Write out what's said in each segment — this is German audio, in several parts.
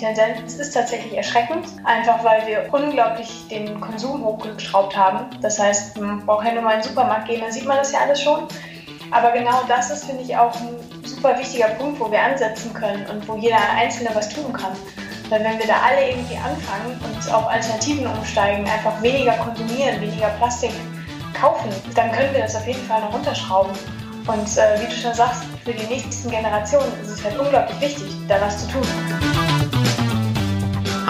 Tendenz ist tatsächlich erschreckend, einfach weil wir unglaublich den Konsum hochgeschraubt haben. Das heißt, man braucht ja nur mal in den Supermarkt gehen, dann sieht man das ja alles schon. Aber genau das ist, finde ich, auch ein super wichtiger Punkt, wo wir ansetzen können und wo jeder Einzelne was tun kann. Weil wenn wir da alle irgendwie anfangen und auf Alternativen umsteigen, einfach weniger konsumieren, weniger Plastik kaufen, dann können wir das auf jeden Fall noch runterschrauben. Und äh, wie du schon sagst, für die nächsten Generationen ist es halt unglaublich wichtig, da was zu tun.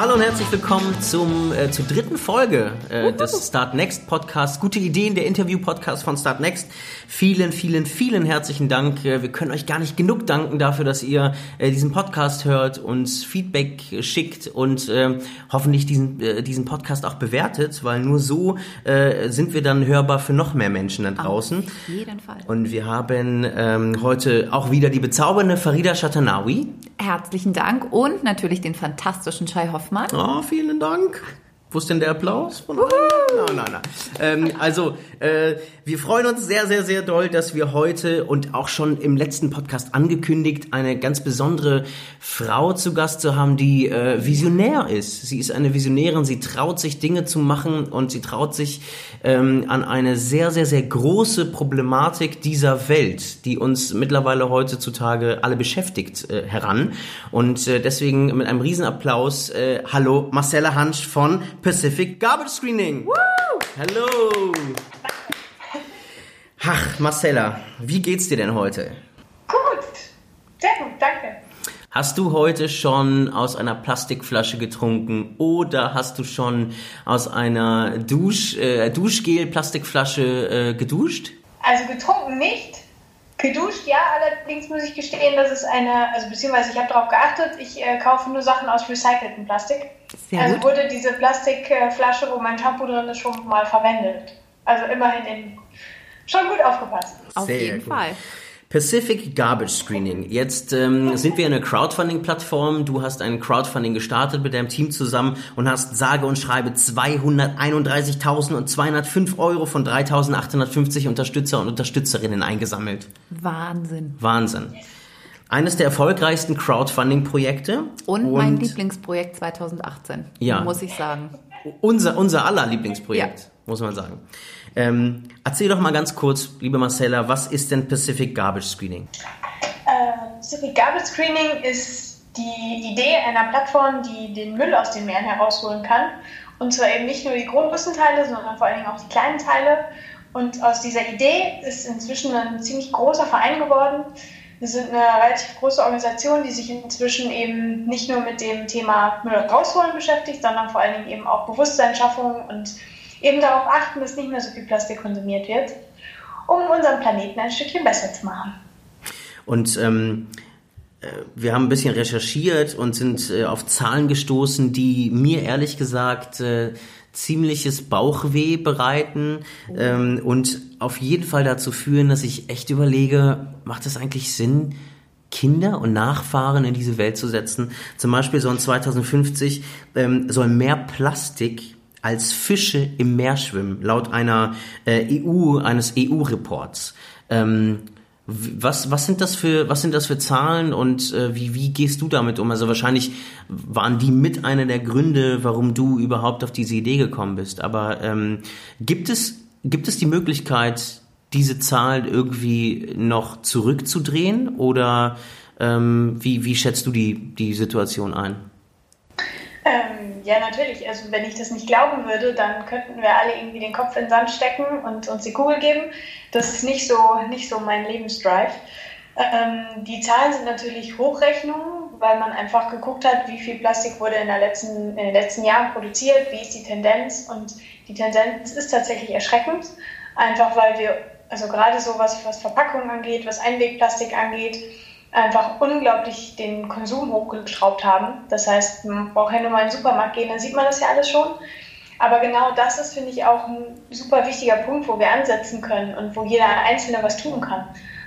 Hallo und herzlich willkommen zum, äh, zur dritten Folge äh, des Start Next Podcasts. Gute Ideen, der Interview-Podcast von Start Next. Vielen, vielen, vielen herzlichen Dank. Äh, wir können euch gar nicht genug danken dafür, dass ihr äh, diesen Podcast hört, uns Feedback schickt und äh, hoffentlich diesen, äh, diesen Podcast auch bewertet, weil nur so äh, sind wir dann hörbar für noch mehr Menschen da draußen. Auf jeden Fall. Und wir haben ähm, heute auch wieder die bezaubernde Farida Shatanawi. Herzlichen Dank und natürlich den fantastischen Shai Hoffmann. Oh, vielen Dank. Wo ist denn der Applaus von? Nein, nein, nein. Ähm, also, äh, wir freuen uns sehr, sehr, sehr doll, dass wir heute und auch schon im letzten Podcast angekündigt, eine ganz besondere Frau zu Gast zu haben, die äh, visionär ist. Sie ist eine Visionärin, sie traut sich Dinge zu machen und sie traut sich ähm, an eine sehr, sehr, sehr große Problematik dieser Welt, die uns mittlerweile heutzutage alle beschäftigt, äh, heran. Und äh, deswegen mit einem Riesenapplaus, äh, hallo Marcella Hansch von Pacific Garbage Screening. Woo! Hallo. Ach, Marcella, wie geht's dir denn heute? Gut, sehr gut, danke. Hast du heute schon aus einer Plastikflasche getrunken oder hast du schon aus einer Dusch, äh, Duschgel-Plastikflasche äh, geduscht? Also getrunken nicht, geduscht ja, allerdings muss ich gestehen, dass es eine, also beziehungsweise ich habe darauf geachtet, ich äh, kaufe nur Sachen aus recyceltem Plastik. Sehr also gut. wurde diese Plastikflasche, wo mein Shampoo drin ist, schon mal verwendet. Also immerhin in, schon gut aufgepasst. Auf Sehr jeden gut. Fall. Pacific Garbage Screening. Jetzt ähm, sind wir eine Crowdfunding-Plattform. Du hast ein Crowdfunding gestartet mit deinem Team zusammen und hast sage und schreibe 231.205 Euro von 3.850 Unterstützer und Unterstützerinnen eingesammelt. Wahnsinn. Wahnsinn. Eines der erfolgreichsten Crowdfunding-Projekte. Und, mein Lieblingsprojekt 2018, Ja. muss ich sagen. Unser, unser aller Lieblingsprojekt, Ja. muss man sagen. Ähm, erzähl doch mal ganz kurz, liebe Marcella, was ist denn Pacific Garbage Screening? Äh, Pacific Garbage Screening ist die Idee einer Plattform, die den Müll aus den Meeren herausholen kann. Und zwar eben nicht nur die großen Teile, sondern vor allen Dingen auch die kleinen Teile. Und aus dieser Idee ist inzwischen ein ziemlich großer Verein geworden. Wir sind eine relativ große Organisation, die sich inzwischen eben nicht nur mit dem Thema Müll rausholen beschäftigt, sondern vor allen Dingen eben auch Bewusstseinsschaffung und eben darauf achten, dass nicht mehr so viel Plastik konsumiert wird, um unseren Planeten ein Stückchen besser zu machen. Und ähm, äh, wir haben ein bisschen recherchiert und sind äh, auf Zahlen gestoßen, die mir ehrlich gesagt äh, ziemliches Bauchweh bereiten ähm, und auf jeden Fall dazu führen, dass ich echt überlege, macht es eigentlich Sinn, Kinder und Nachfahren in diese Welt zu setzen? Zum Beispiel sollen 2050 ähm, soll mehr Plastik als Fische im Meer schwimmen, laut einer äh, EU, eines EU-Reports. Ähm, was, was sind das für, was sind das für Zahlen und äh, wie, wie gehst du damit um? Also wahrscheinlich waren die mit einer der Gründe, warum du überhaupt auf diese Idee gekommen bist. Aber ähm, gibt es, gibt es die Möglichkeit, diese Zahlen irgendwie noch zurückzudrehen oder ähm, wie, wie schätzt du die, die Situation ein? Ähm, ja, natürlich. Also wenn ich das nicht glauben würde, dann könnten wir alle irgendwie den Kopf in den Sand stecken und uns die Kugel geben. Das ist nicht so, nicht so mein Lebensdrive. Ähm, die Zahlen sind natürlich Hochrechnungen, weil man einfach geguckt hat, wie viel Plastik wurde in, der letzten, in den letzten Jahren produziert, wie ist die Tendenz. Und die Tendenz ist tatsächlich erschreckend, einfach weil wir, also gerade so was, was Verpackungen angeht, was Einwegplastik angeht, einfach unglaublich den Konsum hochgeschraubt haben. Das heißt, man braucht ja nur mal in den Supermarkt gehen, dann sieht man das ja alles schon. Aber genau das ist, finde ich, auch ein super wichtiger Punkt, wo wir ansetzen können und wo jeder Einzelne was tun kann.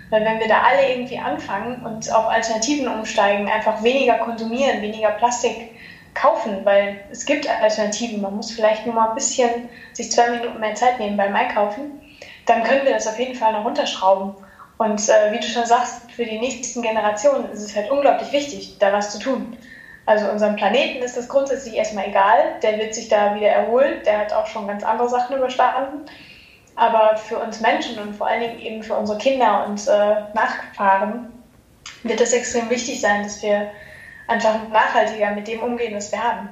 Weil wenn wir da alle irgendwie anfangen und auf Alternativen umsteigen, einfach weniger konsumieren, weniger Plastik kaufen, weil es gibt Alternativen, man muss vielleicht nur mal ein bisschen sich zwei Minuten mehr Zeit nehmen beim Einkaufen, dann können wir das auf jeden Fall noch runterschrauben. Und äh, wie du schon sagst, für die nächsten Generationen ist es halt unglaublich wichtig, da was zu tun. Also unserem Planeten ist das grundsätzlich erstmal egal. Der wird sich da wieder erholen. Der hat auch schon ganz andere Sachen überstanden. Aber für uns Menschen und vor allen Dingen eben für unsere Kinder und äh, Nachfahren wird es extrem wichtig sein, dass wir einfach nachhaltiger mit dem umgehen, was wir haben.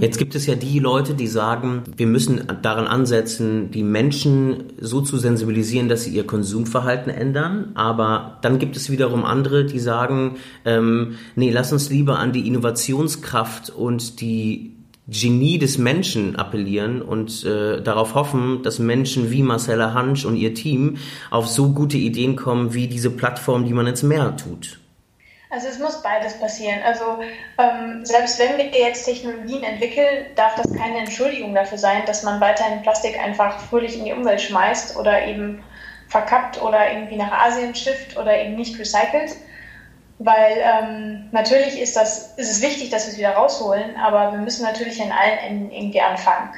Jetzt gibt es ja die Leute, die sagen, wir müssen daran ansetzen, die Menschen so zu sensibilisieren, dass sie ihr Konsumverhalten ändern. Aber dann gibt es wiederum andere, die sagen, ähm, nee, lass uns lieber an die Innovationskraft und die Genie des Menschen appellieren und äh, darauf hoffen, dass Menschen wie Marcella Hansch und ihr Team auf so gute Ideen kommen wie diese Plattform, die man ins Meer tut. Also es muss beides passieren. Also ähm, selbst wenn wir jetzt Technologien entwickeln, darf das keine Entschuldigung dafür sein, dass man weiterhin Plastik einfach fröhlich in die Umwelt schmeißt oder eben verkappt oder irgendwie nach Asien schifft oder eben nicht recycelt. Weil ähm, natürlich ist, das, ist es wichtig, dass wir es wieder rausholen, aber wir müssen natürlich an allen Enden irgendwie anfangen.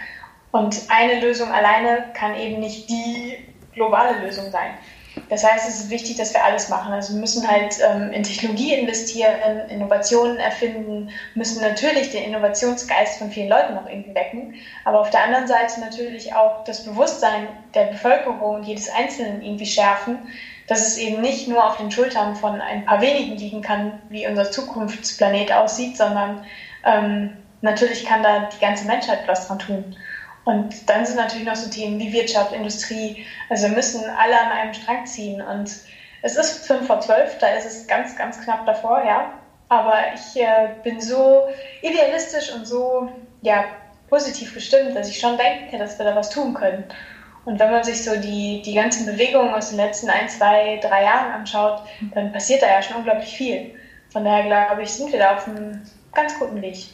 Und eine Lösung alleine kann eben nicht die globale Lösung sein. Das heißt, es ist wichtig, dass wir alles machen. Also wir müssen halt ähm, in Technologie investieren, Innovationen erfinden, müssen natürlich den Innovationsgeist von vielen Leuten noch irgendwie wecken, aber auf der anderen Seite natürlich auch das Bewusstsein der Bevölkerung und jedes Einzelnen irgendwie schärfen, dass es eben nicht nur auf den Schultern von ein paar wenigen liegen kann, wie unser Zukunftsplanet aussieht, sondern ähm, natürlich kann da die ganze Menschheit was dran tun. Und dann sind natürlich noch so Themen wie Wirtschaft, Industrie. Also wir müssen alle an einem Strang ziehen. Und es ist 5 vor 12, da ist es ganz, ganz knapp davor, ja. Aber ich äh, bin so idealistisch und so ja, positiv gestimmt, dass ich schon denke, dass wir da was tun können. Und wenn man sich so die, die ganzen Bewegungen aus den letzten ein, zwei, drei Jahren anschaut, dann passiert da ja schon unglaublich viel. Von daher glaube ich, sind wir da auf einem ganz guten Weg.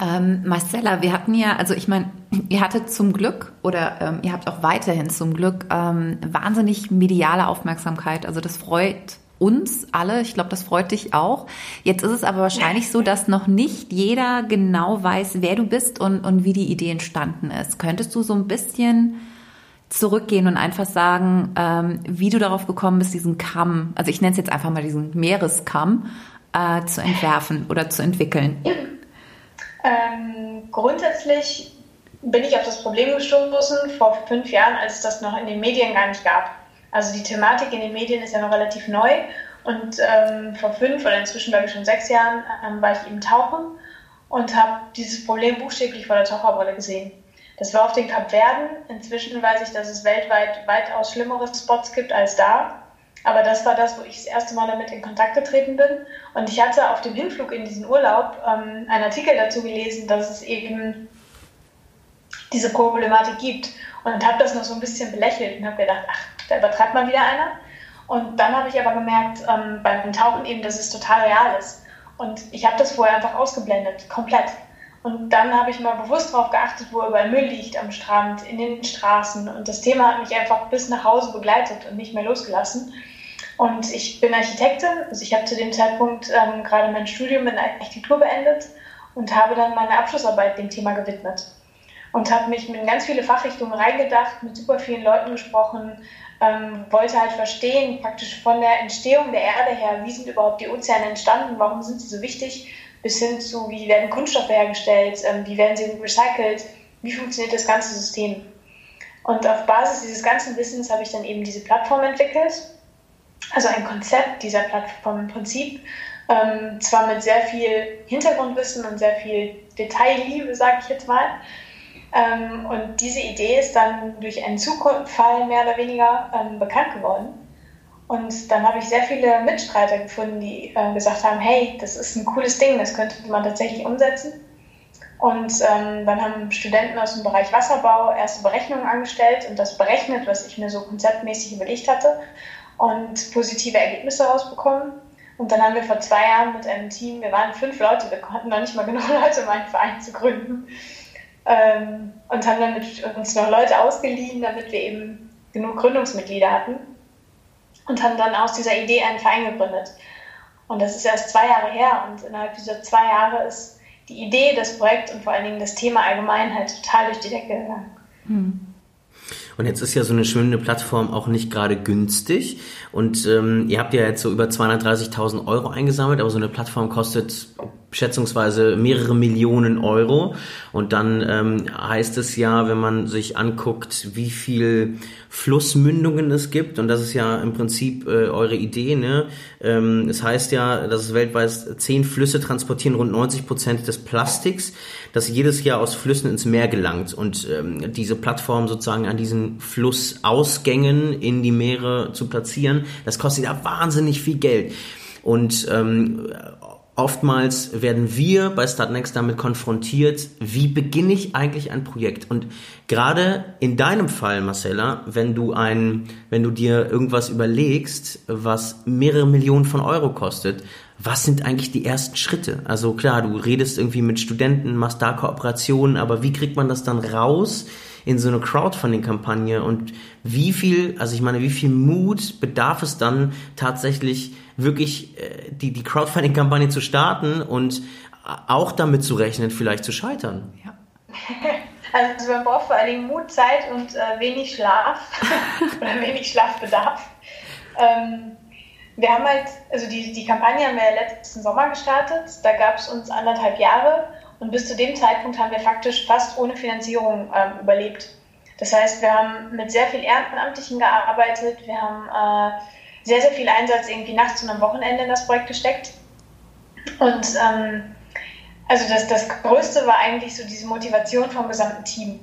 Ähm, Marcella, wir hatten ja, also ich meine, ihr hattet zum Glück oder ähm, ihr habt auch weiterhin zum Glück ähm, wahnsinnig mediale Aufmerksamkeit. Also das freut uns alle. Ich glaube, das freut dich auch. Jetzt ist es aber wahrscheinlich so, dass noch nicht jeder genau weiß, wer du bist und, und wie die Idee entstanden ist. Könntest du so ein bisschen zurückgehen und einfach sagen, ähm, wie du darauf gekommen bist, diesen Kamm, also ich nenne es jetzt einfach mal diesen Meereskamm, äh, zu entwerfen oder zu entwickeln? Ähm, grundsätzlich bin ich auf das Problem gestoßen vor fünf Jahren, als es das noch in den Medien gar nicht gab. Also die Thematik in den Medien ist ja noch relativ neu und ähm, vor fünf oder inzwischen glaube ich schon sechs Jahren ähm, war ich eben tauchen und habe dieses Problem buchstäblich vor der Taucherbrille gesehen. Das war auf den Kapverden. Inzwischen weiß ich, dass es weltweit weitaus schlimmere Spots gibt als da. Aber das war das, wo ich das erste Mal damit in Kontakt getreten bin. Und ich hatte auf dem Hinflug in diesen Urlaub ähm, einen Artikel dazu gelesen, dass es eben diese Problematik gibt. Und habe das noch so ein bisschen belächelt und habe gedacht, ach, da übertreibt mal wieder einer. Und dann habe ich aber gemerkt ähm, beim Tauchen eben, dass es total real ist. Und ich habe das vorher einfach ausgeblendet, komplett. Und dann habe ich mal bewusst darauf geachtet, wo überall Müll liegt am Strand, in den Straßen. Und das Thema hat mich einfach bis nach Hause begleitet und nicht mehr losgelassen. Und ich bin Architektin, also ich habe zu dem Zeitpunkt ähm, gerade mein Studium in Architektur beendet und habe dann meine Abschlussarbeit dem Thema gewidmet. Und habe mich in ganz viele Fachrichtungen reingedacht, mit super vielen Leuten gesprochen, ähm, wollte halt verstehen, praktisch von der Entstehung der Erde her, wie sind überhaupt die Ozeane entstanden, warum sind sie so wichtig, bis hin zu, wie werden Kunststoffe hergestellt, ähm, wie werden sie recycelt, wie funktioniert das ganze System. Und auf Basis dieses ganzen Wissens habe ich dann eben diese Plattform entwickelt, also ein Konzept dieser Plattform im Prinzip, ähm, zwar mit sehr viel Hintergrundwissen und sehr viel Detailliebe, sage ich jetzt mal. Ähm, und diese Idee ist dann durch einen Zufall mehr oder weniger ähm, bekannt geworden. Und dann habe ich sehr viele Mitstreiter gefunden, die äh, gesagt haben, hey, das ist ein cooles Ding, das könnte man tatsächlich umsetzen. Und ähm, dann haben Studenten aus dem Bereich Wasserbau erste Berechnungen angestellt und das berechnet, was ich mir so konzeptmäßig überlegt hatte und positive Ergebnisse rausbekommen. Und dann haben wir vor zwei Jahren mit einem Team, wir waren fünf Leute, wir hatten noch nicht mal genug Leute, um einen Verein zu gründen. Ähm, und haben dann mit uns noch Leute ausgeliehen, damit wir eben genug Gründungsmitglieder hatten und haben dann aus dieser Idee einen Verein gegründet. Und das ist erst zwei Jahre her und innerhalb dieser zwei Jahre ist die Idee, das Projekt und vor allen Dingen das Thema allgemein halt total durch die Decke gegangen. Hm. Und jetzt ist ja so eine schöne Plattform auch nicht gerade günstig. Und ähm, ihr habt ja jetzt so über 230.000 Euro eingesammelt, aber so eine Plattform kostet schätzungsweise mehrere Millionen Euro. Und dann ähm, heißt es ja, wenn man sich anguckt, wie viel Flussmündungen es gibt, und das ist ja im Prinzip äh, eure Idee, ne? Ähm, es heißt ja, dass es weltweit zehn Flüsse transportieren rund 90 Prozent des Plastiks, das jedes Jahr aus Flüssen ins Meer gelangt. Und ähm, diese Plattform sozusagen an diesen Flussausgängen in die Meere zu platzieren, das kostet ja wahnsinnig viel Geld. Und ähm, oftmals werden wir bei Startnext damit konfrontiert, wie beginne ich eigentlich ein Projekt? Und gerade in deinem Fall, Marcella, wenn du ein, wenn du dir irgendwas überlegst, was mehrere Millionen von Euro kostet, was sind eigentlich die ersten Schritte? Also klar, du redest irgendwie mit Studenten, machst da Kooperationen, aber wie kriegt man das dann raus in so eine Crowdfunding-Kampagne und wie viel, also ich meine, wie viel Mut bedarf es dann tatsächlich wirklich äh, die, die Crowdfunding-Kampagne zu starten und auch damit zu rechnen, vielleicht zu scheitern. Ja. Also man braucht vor allen Dingen Mut, Zeit und äh, wenig Schlaf oder wenig Schlafbedarf. Ähm, wir haben halt, also die, die Kampagne haben wir ja letzten Sommer gestartet. Da gab es uns anderthalb Jahre und bis zu dem Zeitpunkt haben wir faktisch fast ohne Finanzierung ähm, überlebt. Das heißt, wir haben mit sehr viel Ehrenamtlichen gearbeitet, wir haben äh, sehr, sehr viel Einsatz irgendwie nachts und am Wochenende in das Projekt gesteckt. Und ähm, also das, das Größte war eigentlich so diese Motivation vom gesamten Team.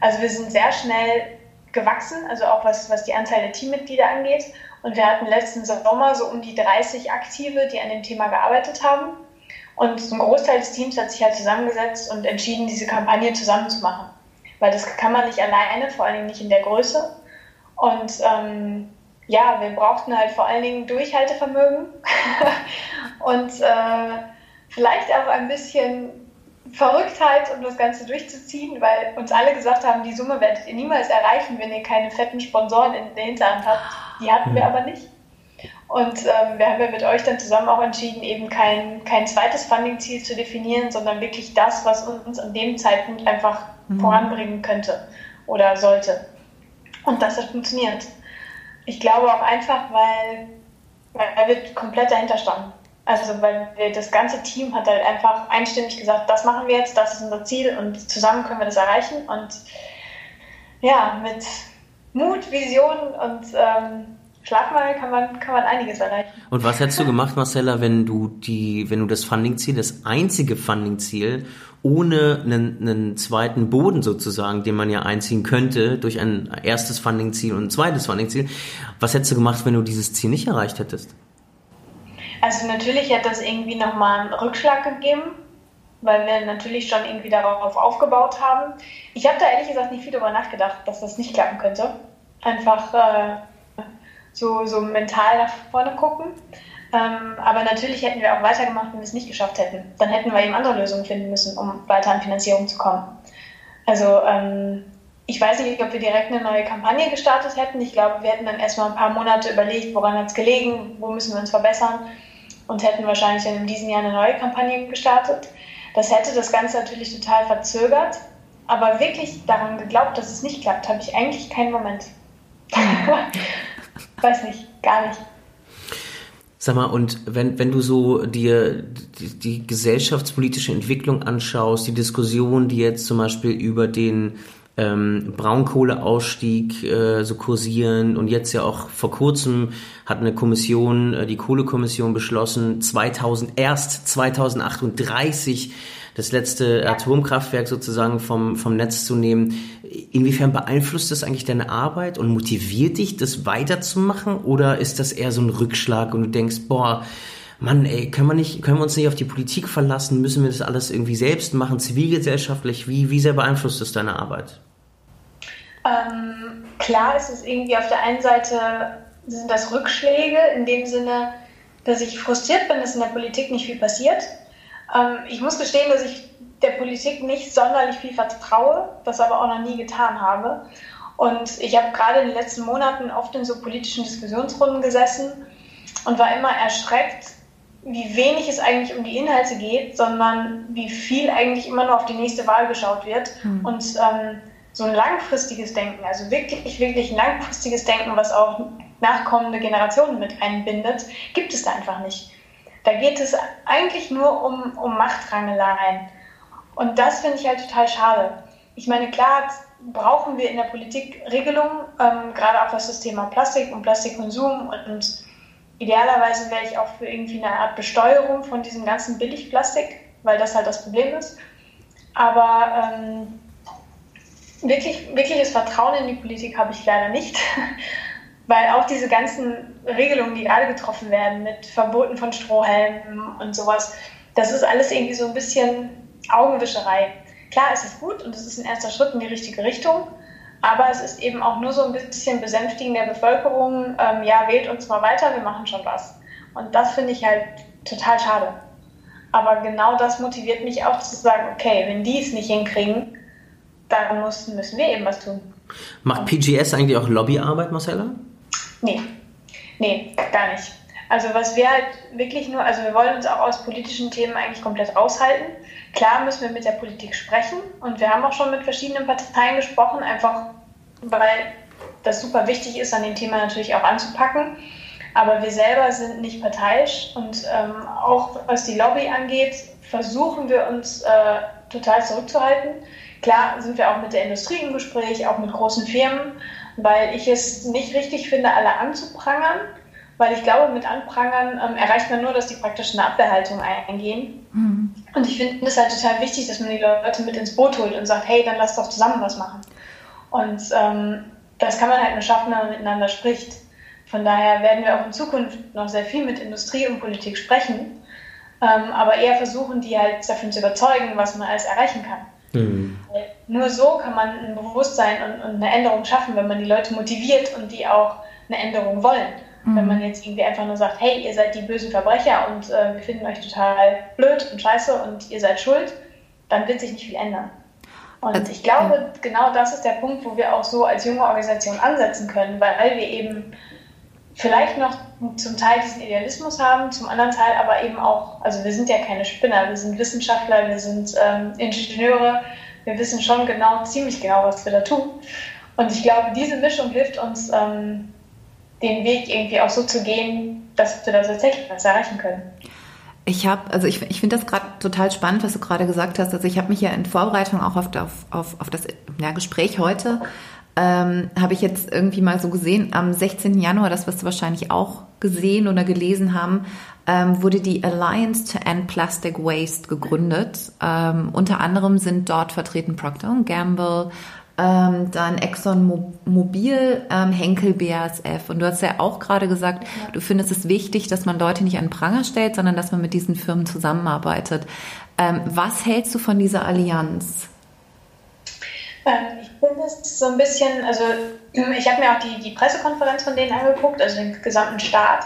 Also wir sind sehr schnell gewachsen, also auch was, was die Anzahl der Teammitglieder angeht. Und wir hatten letzten Sommer so um die 30 Aktive, die an dem Thema gearbeitet haben. Und ein Großteil des Teams hat sich halt zusammengesetzt und entschieden, diese Kampagne zusammen zu machen. Weil das kann man nicht alleine, vor Dingen nicht in der Größe. Und ähm, ja, wir brauchten halt vor allen Dingen Durchhaltevermögen und äh, vielleicht auch ein bisschen Verrücktheit, um das Ganze durchzuziehen, weil uns alle gesagt haben, die Summe werdet ihr niemals erreichen, wenn ihr keine fetten Sponsoren in der Hinterhand habt. Die hatten wir aber nicht. Und ähm, wir haben ja mit euch dann zusammen auch entschieden, eben kein, kein zweites Funding-Ziel zu definieren, sondern wirklich das, was uns an dem Zeitpunkt einfach mhm. voranbringen könnte oder sollte. Und das hat funktioniert. Ich glaube auch einfach, weil, weil wir komplett dahinter standen. Also weil wir, das ganze Team hat halt einfach einstimmig gesagt, das machen wir jetzt, das ist unser Ziel und zusammen können wir das erreichen. Und ja, mit Mut, Vision und ähm, Schlafmangel kann man, kann man einiges erreichen. Und was hättest du gemacht, Marcella, wenn du die, wenn du das Funding-Ziel, das einzige Funding-Ziel ohne einen, einen zweiten Boden sozusagen, den man ja einziehen könnte durch ein erstes Funding-Ziel und ein zweites Funding-Ziel. Was hättest du gemacht, wenn du dieses Ziel nicht erreicht hättest? Also natürlich hätte es irgendwie nochmal einen Rückschlag gegeben, weil wir natürlich schon irgendwie darauf aufgebaut haben. Ich habe da ehrlich gesagt nicht viel darüber nachgedacht, dass das nicht klappen könnte. Einfach äh, so, so mental nach vorne gucken. Ähm, aber natürlich hätten wir auch weitergemacht, wenn wir es nicht geschafft hätten. Dann hätten wir eben andere Lösungen finden müssen, um weiter an Finanzierung zu kommen. Also ähm, ich weiß nicht, ob wir direkt eine neue Kampagne gestartet hätten. Ich glaube, wir hätten dann erstmal ein paar Monate überlegt, woran hat es gelegen, wo müssen wir uns verbessern und hätten wahrscheinlich dann in diesem Jahr eine neue Kampagne gestartet. Das hätte das Ganze natürlich total verzögert. Aber wirklich daran geglaubt, dass es nicht klappt, habe ich eigentlich keinen Moment. weiß nicht, gar nicht. Sag mal, und wenn, wenn du so dir die, die gesellschaftspolitische Entwicklung anschaust, die Diskussion, die jetzt zum Beispiel über den ähm, Braunkohleausstieg äh, so kursieren und jetzt ja auch vor kurzem hat eine Kommission, äh, die Kohlekommission beschlossen, 2000, erst 2038 das letzte Atomkraftwerk sozusagen vom, vom Netz zu nehmen. Inwiefern beeinflusst das eigentlich deine Arbeit und motiviert dich, das weiterzumachen? Oder ist das eher so ein Rückschlag und du denkst, boah, Mann, ey, können wir, nicht, können wir uns nicht auf die Politik verlassen? Müssen wir das alles irgendwie selbst machen, zivilgesellschaftlich? Wie, wie sehr beeinflusst das deine Arbeit? Ähm, klar ist es irgendwie auf der einen Seite sind das Rückschläge in dem Sinne, dass ich frustriert bin, dass in der Politik nicht viel passiert. Ähm, ich muss gestehen, dass ich der Politik nicht sonderlich viel vertraue, das aber auch noch nie getan habe. Und ich habe gerade in den letzten Monaten oft in so politischen Diskussionsrunden gesessen und war immer erschreckt, wie wenig es eigentlich um die Inhalte geht, sondern wie viel eigentlich immer nur auf die nächste Wahl geschaut wird. Mhm. Und ähm, so ein langfristiges Denken, also wirklich, wirklich langfristiges Denken, was auch nachkommende Generationen mit einbindet, gibt es da einfach nicht Da geht es eigentlich nur um, um Machtrangeleien. Und das finde ich halt total schade. Ich meine, klar brauchen wir in der Politik Regelungen, ähm, gerade auch was das Thema Plastik und Plastikkonsum und, und idealerweise wäre ich auch für irgendwie eine Art Besteuerung von diesem ganzen Billigplastik, weil das halt das Problem ist. Aber ähm, wirklich, wirkliches Vertrauen in die Politik habe ich leider nicht. Weil auch diese ganzen Regelungen, die gerade getroffen werden mit Verboten von Strohhelmen und sowas, das ist alles irgendwie so ein bisschen Augenwischerei. Klar, es ist gut und es ist ein erster Schritt in die richtige Richtung, aber es ist eben auch nur so ein bisschen Besänftigen der Bevölkerung, ähm, ja, wählt uns mal weiter, wir machen schon was. Und das finde ich halt total schade. Aber genau das motiviert mich auch zu sagen, okay, wenn die es nicht hinkriegen, dann müssen, müssen wir eben was tun. Macht PGS eigentlich auch Lobbyarbeit, Marcella? Nee, nee, gar nicht. Also was wir halt wirklich nur, also wir wollen uns auch aus politischen Themen eigentlich komplett raushalten. Klar müssen wir mit der Politik sprechen und wir haben auch schon mit verschiedenen Parteien gesprochen, einfach weil das super wichtig ist, an dem Thema natürlich auch anzupacken. Aber wir selber sind nicht parteiisch und ähm, auch was die Lobby angeht, versuchen wir uns äh, total zurückzuhalten. Klar sind wir auch mit der Industrie im Gespräch, auch mit großen Firmen, weil ich es nicht richtig finde, alle anzuprangern, weil ich glaube, mit Anprangern ähm, erreicht man nur, dass die praktisch eine Abwehrhaltung eingehen. Mhm. Und ich finde es halt total wichtig, dass man die Leute mit ins Boot holt und sagt, hey, dann lass doch zusammen was machen. Und ähm, das kann man halt nur schaffen, wenn man miteinander spricht. Von daher werden wir auch in Zukunft noch sehr viel mit Industrie und Politik sprechen, ähm, aber eher versuchen, die halt davon zu überzeugen, was man alles erreichen kann. Mhm. Nur so kann man ein Bewusstsein und, und, eine Änderung schaffen, wenn man die Leute motiviert und die auch eine Änderung wollen. Mhm. Wenn man jetzt irgendwie einfach nur sagt, hey, ihr seid die bösen Verbrecher und äh, wir finden euch total blöd und scheiße und ihr seid schuld, dann wird sich nicht viel ändern. Und also, ich glaube, genau das ist der Punkt, wo wir auch so als junge Organisation ansetzen können, weil wir eben vielleicht noch zum Teil diesen Idealismus haben, zum anderen Teil aber eben auch, also wir sind ja keine Spinner, wir sind Wissenschaftler, wir sind ähm, Ingenieure, wir wissen schon genau, ziemlich genau, was wir da tun. Und ich glaube, diese Mischung hilft uns, ähm, den Weg irgendwie auch so zu gehen, dass wir da tatsächlich was erreichen können. Ich habe, also ich, ich finde das gerade total spannend, was du gerade gesagt hast. Also ich habe mich ja in Vorbereitung auch auf, auf, auf das ja, Gespräch heute ähm, habe ich jetzt irgendwie mal so gesehen, am 16. Januar, das wirst du wahrscheinlich auch gesehen oder gelesen haben, ähm, wurde die Alliance to End Plastic Waste gegründet. Ähm, unter anderem sind dort vertreten Procter Gamble, ähm, dann Exxon Mobil, ähm, Henkel BASF. Und du hast ja auch gerade gesagt, ja. du findest es wichtig, dass man Leute nicht an Pranger stellt, sondern dass man mit diesen Firmen zusammenarbeitet. Ähm, was hältst du von dieser Allianz? Ähm, ich finde es so ein bisschen, also ich habe mir auch die, die Pressekonferenz von denen angeguckt, also den gesamten Start.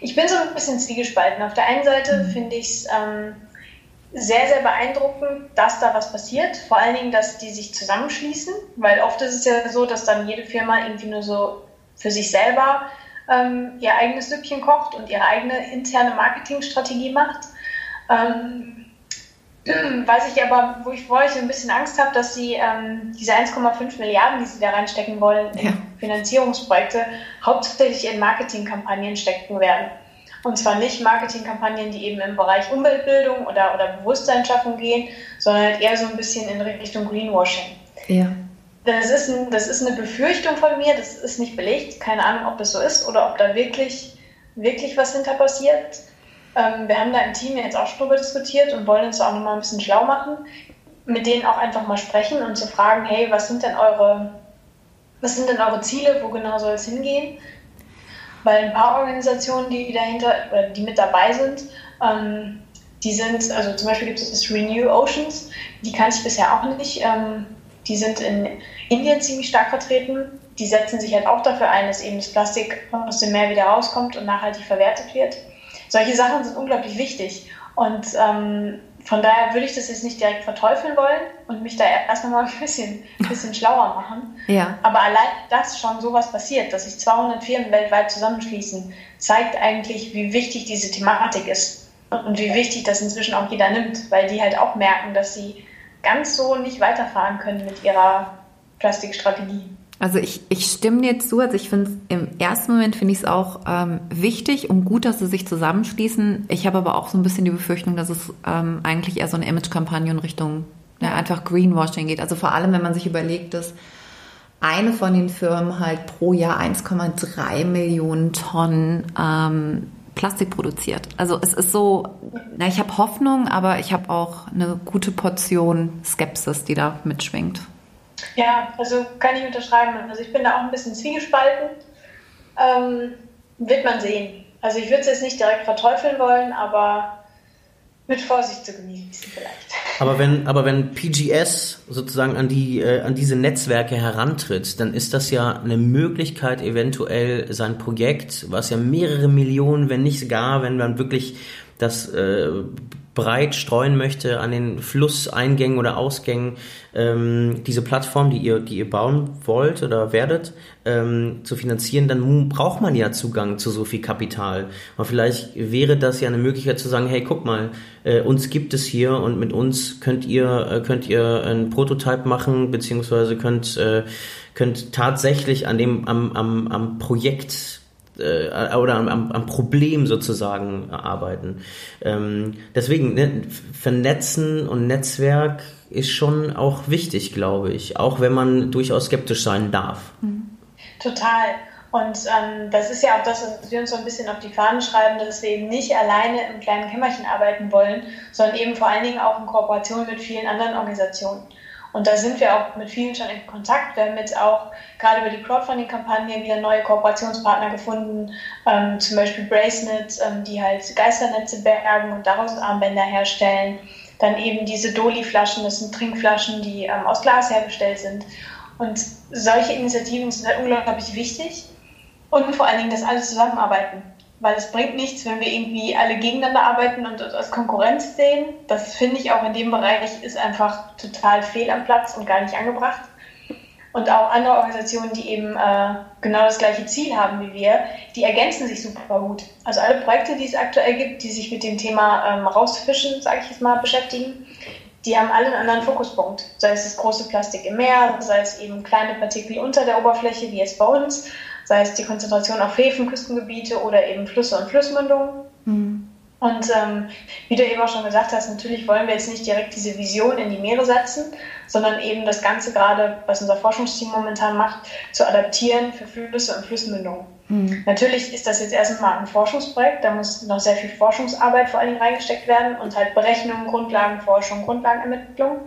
Ich bin so ein bisschen zwiegespalten. Auf der einen Seite mhm. finde ich es ähm, sehr, sehr beeindruckend, dass da was passiert. Vor allen Dingen, dass die sich zusammenschließen, weil oft ist es ja so, dass dann jede Firma irgendwie nur so für sich selber ähm, ihr eigenes Süppchen kocht und ihre eigene interne Marketingstrategie macht. Ähm, Weiß ich aber, wo ich vor euch ein bisschen Angst habe, dass sie ähm, diese 1,5 Milliarden, die sie da reinstecken wollen, in ja. Finanzierungsprojekte, hauptsächlich in Marketingkampagnen stecken werden. Und zwar nicht Marketingkampagnen, die eben im Bereich Umweltbildung oder, oder Bewusstseinsschaffung gehen, sondern halt eher so ein bisschen in Richtung Greenwashing. Ja. Das ist, ein, das ist eine Befürchtung von mir, das ist nicht belegt, keine Ahnung, ob das so ist oder ob da wirklich, wirklich was hinter passiert. Ähm, wir haben da im Team jetzt auch schon drüber diskutiert und wollen uns auch nochmal ein bisschen schlau machen, mit denen auch einfach mal sprechen und zu fragen, hey, was sind denn eure, was sind denn eure Ziele, wo genau soll es hingehen? Weil ein paar Organisationen, die dahinter oder die mit dabei sind, ähm, die sind, also zum Beispiel gibt es das Renew Oceans, die kannte ich bisher auch nicht. Ähm, die sind in Indien ziemlich stark vertreten. Die setzen sich halt auch dafür ein, dass eben das Plastik aus dem Meer wieder rauskommt und nachhaltig verwertet wird solche Sachen sind unglaublich wichtig. Und ähm, von daher würde ich das jetzt nicht direkt verteufeln wollen und mich da erst nochmal ein bisschen, bisschen schlauer machen. Ja. Aber allein, dass schon sowas passiert, dass sich 200 Firmen weltweit zusammenschließen, zeigt eigentlich, wie wichtig diese Thematik ist und wie wichtig das inzwischen auch jeder nimmt, weil die halt auch merken, dass sie ganz so nicht weiterfahren können mit ihrer Plastikstrategie. Also ich, ich stimme dir zu. Also ich finde im ersten Moment finde ich es auch ähm, wichtig und gut, dass sie sich zusammenschließen. Ich habe aber auch so ein bisschen die Befürchtung, dass es ähm, eigentlich eher so eine Image-Kampagne in Richtung ja, einfach Greenwashing geht. Also vor allem, wenn man sich überlegt, dass eine von den Firmen halt pro Jahr 1,3 Millionen Tonnen ähm, Plastik produziert. Also es ist so, na, ich habe Hoffnung, aber ich habe auch eine gute Portion Skepsis, die da mitschwingt. Ja, also kann ich unterschreiben. Also ich bin da auch ein bisschen zwiegespalten. Ähm, wird man sehen. Also ich würde es jetzt nicht direkt verteufeln wollen, aber mit Vorsicht zu genießen vielleicht. Aber wenn, aber wenn PGS sozusagen an die, äh, an diese Netzwerke herantritt, dann ist das ja eine Möglichkeit, eventuell sein Projekt, was ja mehrere Millionen, wenn nicht gar, wenn man wirklich das äh, breit streuen möchte an den Flusseingängen oder Ausgängen, ähm, diese Plattform, die ihr, die ihr bauen wollt oder werdet, ähm, zu finanzieren, dann braucht man ja Zugang zu so viel Kapital. Und vielleicht wäre das ja eine Möglichkeit zu sagen, hey, guck mal, äh, uns gibt es hier und mit uns könnt ihr, äh, könnt ihr einen Prototype machen, beziehungsweise könnt, äh, könnt tatsächlich an dem, am, am, am Projekt äh, oder am, am, Problem sozusagen arbeiten. Ähm, deswegen, ne, Vernetzen und Netzwerk ist schon auch wichtig, glaube ich, auch wenn man durchaus skeptisch sein darf. Total. Und ähm, das ist ja auch das, was wir uns so ein bisschen auf die Fahnen schreiben, dass wir eben nicht alleine im kleinen Kämmerchen arbeiten wollen, sondern eben vor allen Dingen auch in Kooperation mit vielen anderen Organisationen. Und da sind wir auch mit vielen schon in Kontakt. Wir haben jetzt auch gerade über die Crowdfunding-Kampagne wieder neue Kooperationspartner gefunden, ähm, zum Beispiel Bracelets, ähm, die halt Geisternetze bergen und daraus Armbänder herstellen. Dann eben diese Doli-Flaschen, das sind Trinkflaschen, die ähm, aus Glas hergestellt sind. Und solche Initiativen sind halt unglaublich wichtig und vor allen Dingen, dass alle zusammenarbeiten weil es bringt nichts, wenn wir irgendwie alle gegeneinander arbeiten und uns als Konkurrenz sehen. Das finde ich auch in dem Bereich ist einfach total fehl am Platz und gar nicht angebracht. Und auch andere Organisationen, die eben äh, genau das gleiche Ziel haben wie wir, die ergänzen sich super gut. Also alle Projekte, die es aktuell gibt, die sich mit dem Thema ähm, rausfischen, sage ich jetzt mal, beschäftigen, die haben alle einen anderen Fokuspunkt. Sei es das große Plastik im Meer, sei es eben kleine Partikel unter der Oberfläche, wie jetzt bei uns, sei es die Konzentration auf Häfen, Küstengebiete oder eben Flüsse und Flussmündungen. Mhm. Und ähm, wie du eben auch schon gesagt hast, natürlich wollen wir jetzt nicht direkt diese Vision in die Meere setzen, sondern eben das Ganze gerade, was unser Forschungsteam momentan macht, zu adaptieren für Flüsse und Flussmündungen. Mhm. Natürlich ist das jetzt erstmal ein Forschungsprojekt, da muss noch sehr viel Forschungsarbeit vor allen Dingen reingesteckt werden und halt Berechnungen, Grundlagenforschung, Grundlagenermittlung.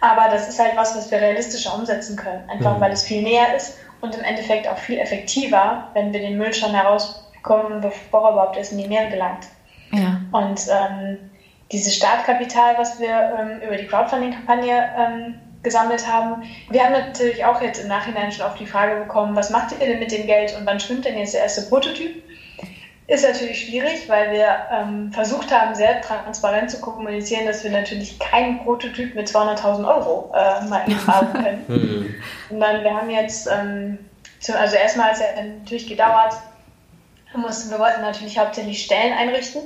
Aber das ist halt was, was wir realistischer umsetzen können, einfach mhm. weil es viel näher ist und im Endeffekt auch viel effektiver, wenn wir den Müll schon herausbekommen, bevor er überhaupt erst in die Meere gelangt. Ja. Und ähm, dieses Startkapital, was wir ähm, über die Crowdfunding-Kampagne ähm, gesammelt haben, wir haben natürlich auch jetzt im Nachhinein schon auf die Frage bekommen, was macht ihr denn mit dem Geld und wann schwimmt denn jetzt der erste Prototyp? Ist natürlich schwierig, weil wir ähm, versucht haben, sehr transparent zu kommunizieren, dass wir natürlich keinen Prototyp mit 200.000 Euro äh, mal haben können. Sondern wir haben jetzt, ähm, also erstmal hat es ja natürlich gedauert, wir, mussten, wir wollten natürlich hauptsächlich Stellen einrichten,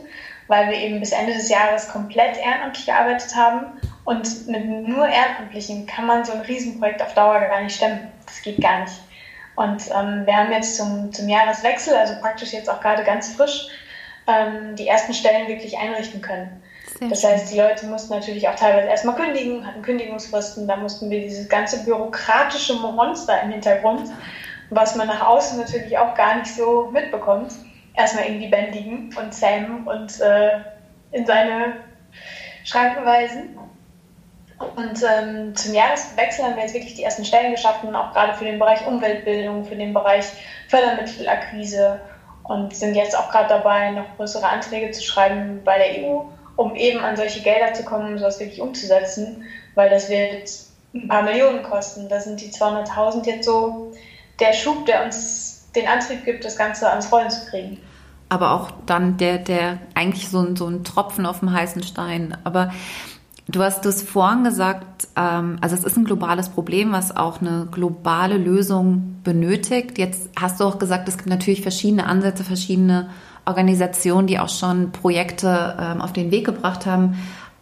weil wir eben bis Ende des Jahres komplett ehrenamtlich gearbeitet haben. Und mit nur Ehrenamtlichen kann man so ein Riesenprojekt auf Dauer gar nicht stemmen. Das geht gar nicht. Und ähm, wir haben jetzt zum, zum Jahreswechsel, also praktisch jetzt auch gerade ganz frisch, ähm, die ersten Stellen wirklich einrichten können. Sehr das heißt, die Leute mussten natürlich auch teilweise erstmal kündigen, hatten Kündigungsfristen, da mussten wir dieses ganze bürokratische Monster im Hintergrund, was man nach außen natürlich auch gar nicht so mitbekommt, erstmal irgendwie bändigen und zähmen und äh, in seine Schranken weisen. Und ähm, zum Jahreswechsel haben wir jetzt wirklich die ersten Stellen geschaffen, auch gerade für den Bereich Umweltbildung, für den Bereich Fördermittelakquise und sind jetzt auch gerade dabei, noch größere Anträge zu schreiben bei der EU, um eben an solche Gelder zu kommen, um sowas wirklich umzusetzen, weil das wird ein paar Millionen kosten. Da sind die 200.000 jetzt so der Schub, der uns den Antrieb gibt, das Ganze ans Rollen zu kriegen. Aber auch dann der, der eigentlich so ein, so ein Tropfen auf dem heißen Stein. Aber Du hast es vorhin gesagt, ähm, also es ist ein globales Problem, was auch eine globale Lösung benötigt. Jetzt hast du auch gesagt, es gibt natürlich verschiedene Ansätze, verschiedene Organisationen, die auch schon Projekte ähm, auf den Weg gebracht haben.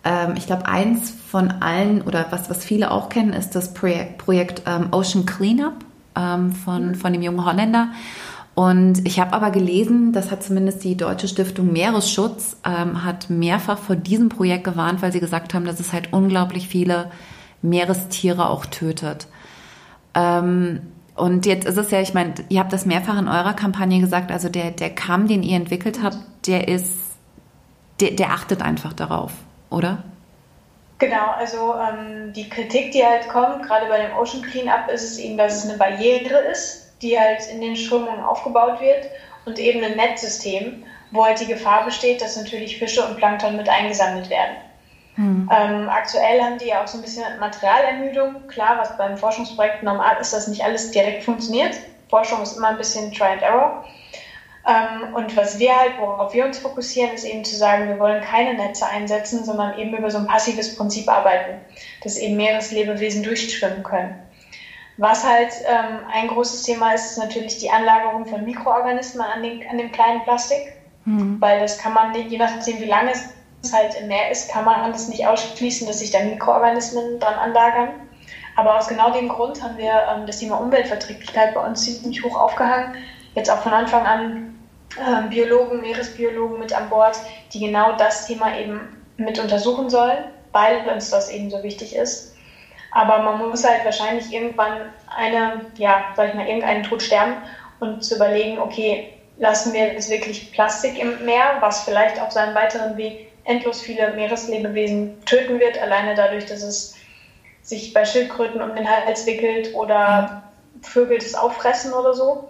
Ähm, ich glaube, eins von allen oder was, was viele auch kennen, ist das Projekt, Projekt Ocean Cleanup. von, von dem jungen Holländer. Und ich habe aber gelesen, das hat zumindest die Deutsche Stiftung Meeresschutz, ähm, hat mehrfach vor diesem Projekt gewarnt, weil sie gesagt haben, dass es halt unglaublich viele Meerestiere auch tötet. Ähm, und jetzt ist es ja, ich meine, ihr habt das mehrfach in eurer Kampagne gesagt, also der, der Kamm, den ihr entwickelt habt, der ist, der, der achtet einfach darauf, oder? Genau, also ähm, die Kritik, die halt kommt, gerade bei dem Ocean Cleanup, ist es eben, dass es eine Barriere ist, die halt in den Strömungen aufgebaut wird und eben ein Netzsystem, wo halt die Gefahr besteht, dass natürlich Fische und Plankton mit eingesammelt werden. Hm. Ähm, aktuell haben die ja auch so ein bisschen Materialermüdung. Klar, was beim Forschungsprojekt normal ist, dass nicht alles direkt funktioniert. Forschung ist immer ein bisschen Try and Error. Ähm, und was wir halt, worauf wir uns fokussieren, ist eben zu sagen, wir wollen keine Netze einsetzen, sondern eben über so ein passives Prinzip arbeiten, dass eben Meereslebewesen durchschwimmen können. Was halt ähm, ein großes Thema ist, ist natürlich die Anlagerung von Mikroorganismen an, den, an dem kleinen Plastik, mhm. weil das kann man je nachdem wie lange es halt im Meer ist, kann man das nicht ausschließen, dass sich da Mikroorganismen dran anlagern. Aber aus genau dem Grund haben wir ähm, das Thema Umweltverträglichkeit bei uns ziemlich hoch aufgehangen. Jetzt auch von Anfang an äh, Biologen, Meeresbiologen mit an Bord, die genau das Thema eben mit untersuchen sollen, weil uns das eben so wichtig ist. Aber man muss halt wahrscheinlich irgendwann eine, ja, sag ich mal, irgendeinen Tod sterben und zu überlegen, okay, lassen wir jetzt wirklich Plastik im Meer, was vielleicht auf seinem weiteren Weg endlos viele Meereslebewesen töten wird, alleine dadurch, dass es sich bei Schildkröten um den Hals wickelt oder Vögel das auffressen oder so.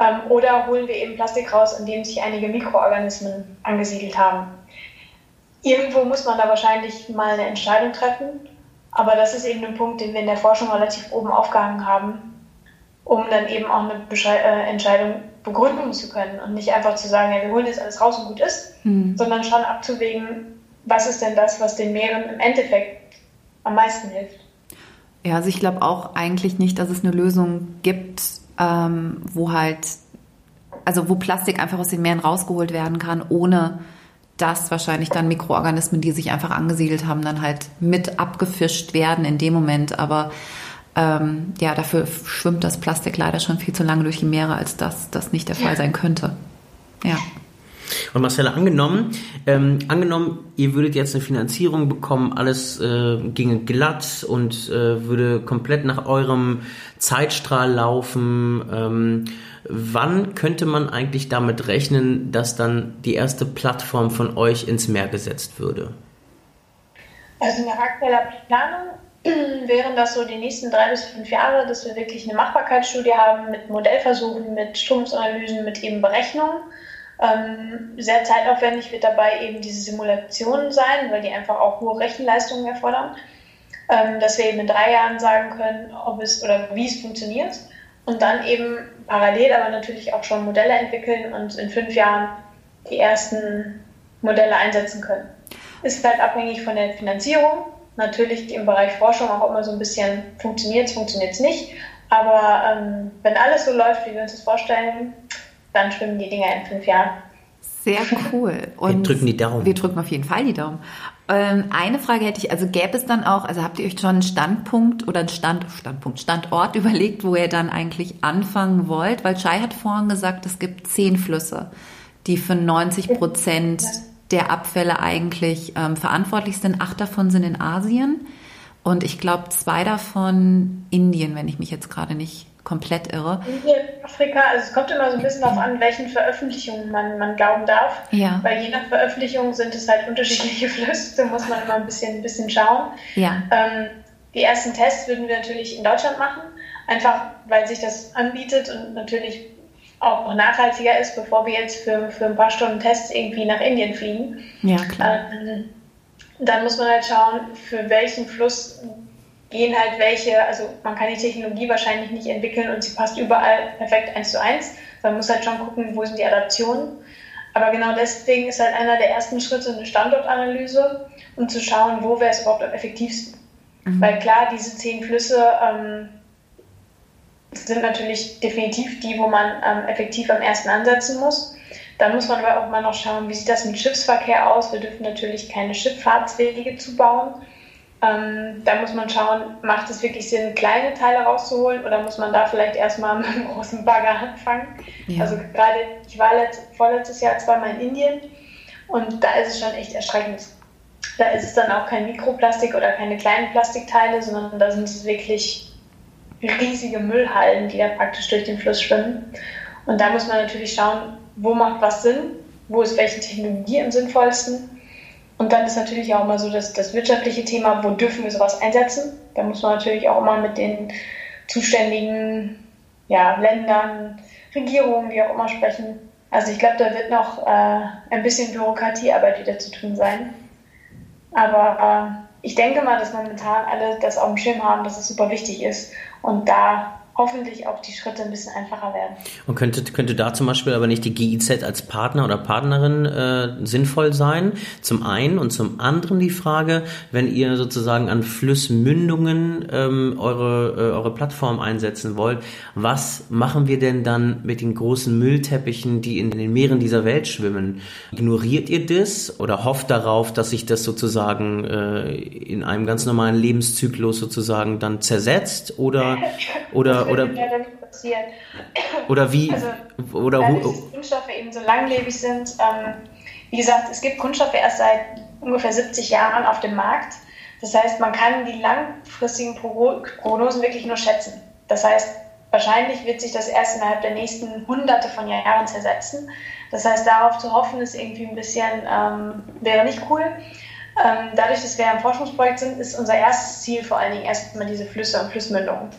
Ähm, oder holen wir eben Plastik raus, in dem sich einige Mikroorganismen angesiedelt haben. Irgendwo muss man da wahrscheinlich mal eine Entscheidung treffen, aber das ist eben ein Punkt, den wir in der Forschung relativ oben aufgehangen haben, um dann eben auch eine Beschei äh, Entscheidung begründen zu können und nicht einfach zu sagen, ja, wir holen jetzt alles raus und gut ist, mhm. sondern schon abzuwägen, was ist denn das, was den Meeren im Endeffekt am meisten hilft. Ja, also ich glaube auch eigentlich nicht, dass es eine Lösung gibt, ähm, wo halt, also wo Plastik einfach aus den Meeren rausgeholt werden kann, ohne dass wahrscheinlich dann Mikroorganismen, die sich einfach angesiedelt haben, dann halt mit abgefischt werden in dem Moment. Aber ähm, ja, dafür schwimmt das Plastik leider schon viel zu lange durch die Meere, als dass das nicht der Fall sein könnte. Ja. Und Marcella, angenommen, ähm, angenommen, ihr würdet jetzt eine Finanzierung bekommen, alles äh, ginge glatt und äh, würde komplett nach eurem Zeitstrahl laufen. Ähm, wann könnte man eigentlich damit rechnen, dass dann die erste Plattform von euch ins Meer gesetzt würde? Also nach aktueller Planung wären das so die nächsten drei bis fünf Jahre, dass wir wirklich eine Machbarkeitsstudie haben mit Modellversuchen, mit Stromungsanalysen, mit eben Berechnungen. Ähm, sehr zeitaufwendig wird dabei eben diese Simulationen sein, weil die einfach auch hohe Rechenleistungen erfordern, ähm, dass wir eben in drei Jahren sagen können, ob es oder wie es funktioniert und dann eben parallel aber natürlich auch schon Modelle entwickeln und in fünf Jahren die ersten Modelle einsetzen können. Ist halt abhängig von der Finanzierung. Natürlich im Bereich Forschung auch immer so ein bisschen funktioniert es, funktioniert es nicht. Aber ähm, wenn alles so läuft, wie wir uns das vorstellen, dann schwimmen die Dinger in fünf Jahren. Sehr cool. Und wir drücken die Daumen. Wir drücken auf jeden Fall die Daumen. Ähm, eine Frage hätte ich, also gäbe es dann auch, also habt ihr euch schon einen Standpunkt oder einen Stand, Standpunkt, Standort überlegt, wo ihr dann eigentlich anfangen wollt? Weil Chai hat vorhin gesagt, es gibt zehn Flüsse, die für 90 Prozent der Abfälle eigentlich ähm, verantwortlich sind. Acht davon sind in Asien und ich glaube zwei davon Indien, wenn ich mich jetzt gerade nicht komplett irre. Indien, Afrika, also es kommt immer so ein bisschen darauf an, welchen Veröffentlichungen man, man glauben darf. Ja. Weil je nach Veröffentlichung sind es halt unterschiedliche Flüsse, da muss man immer ein bisschen, ein bisschen schauen. Ja. Ähm, die ersten Tests würden wir natürlich in Deutschland machen, einfach weil sich das anbietet und natürlich auch nachhaltiger ist, bevor wir jetzt für, für ein paar Stunden Tests irgendwie nach Indien fliegen. Ja, klar. Ähm, dann muss man halt schauen, für welchen Fluss gehen halt welche, also man kann die Technologie wahrscheinlich nicht entwickeln und sie passt überall perfekt eins zu eins. Man muss halt schon gucken, wo sind die Adaptionen. Aber genau deswegen ist halt einer der ersten Schritte eine Standortanalyse, um zu schauen, wo wäre es überhaupt am effektivsten. Mhm. Weil klar, diese zehn Flüsse ähm, sind natürlich definitiv die, wo man ähm, effektiv am ersten ansetzen muss. Dann muss man aber auch mal noch schauen, wie sieht das mit Schiffsverkehr aus. Wir dürfen natürlich keine Schifffahrtswege zubauen Ähm, da muss man schauen, macht es wirklich Sinn, kleine Teile rauszuholen oder muss man da vielleicht erstmal mit einem großen Bagger anfangen? Ja. Also gerade, ich war letzt, vorletztes Jahr zweimal in Indien und da ist es schon echt erschreckend. Da ist es dann auch kein Mikroplastik oder keine kleinen Plastikteile, sondern da sind es wirklich riesige Müllhallen, die da praktisch durch den Fluss schwimmen. Und da muss man natürlich schauen, wo macht was Sinn, wo ist welche Technologie am sinnvollsten und dann ist natürlich auch immer so das, das wirtschaftliche Thema, wo dürfen wir sowas einsetzen? Da muss man natürlich auch immer mit den zuständigen ja, Ländern, Regierungen, wie auch immer sprechen. Also ich glaube, da wird noch äh, ein bisschen Bürokratiearbeit wieder zu tun sein. Aber äh, ich denke mal, dass momentan alle das auf dem Schirm haben, dass es super wichtig ist. Und da hoffentlich auch die Schritte ein bisschen einfacher werden. Und könnte, könnte da zum Beispiel aber nicht die GIZ als Partner oder Partnerin äh, sinnvoll sein? Zum einen und zum anderen die Frage, wenn ihr sozusagen an Flussmündungen ähm, eure, äh, eure Plattform einsetzen wollt, was machen wir denn dann mit den großen Müllteppichen, die in den Meeren dieser Welt schwimmen? Ignoriert ihr das oder hofft darauf, dass sich das sozusagen äh, in einem ganz normalen Lebenszyklus sozusagen dann zersetzt oder, oder oder, passieren. Oder wie? Also, oder dadurch, dass Kunststoffe eben so langlebig sind. Ähm, wie gesagt, es gibt Kunststoffe erst seit ungefähr 70 Jahren auf dem Markt. Das heißt, man kann die langfristigen Prognosen wirklich nur schätzen. Das heißt, wahrscheinlich wird sich das erst innerhalb der nächsten Hunderte von Jahren zersetzen. Das heißt, darauf zu hoffen, ist irgendwie ein bisschen, ähm, wäre nicht cool. Ähm, dadurch, dass wir ein Forschungsprojekt sind, ist unser erstes Ziel vor allen Dingen erstmal diese Flüsse und Flussmündungen.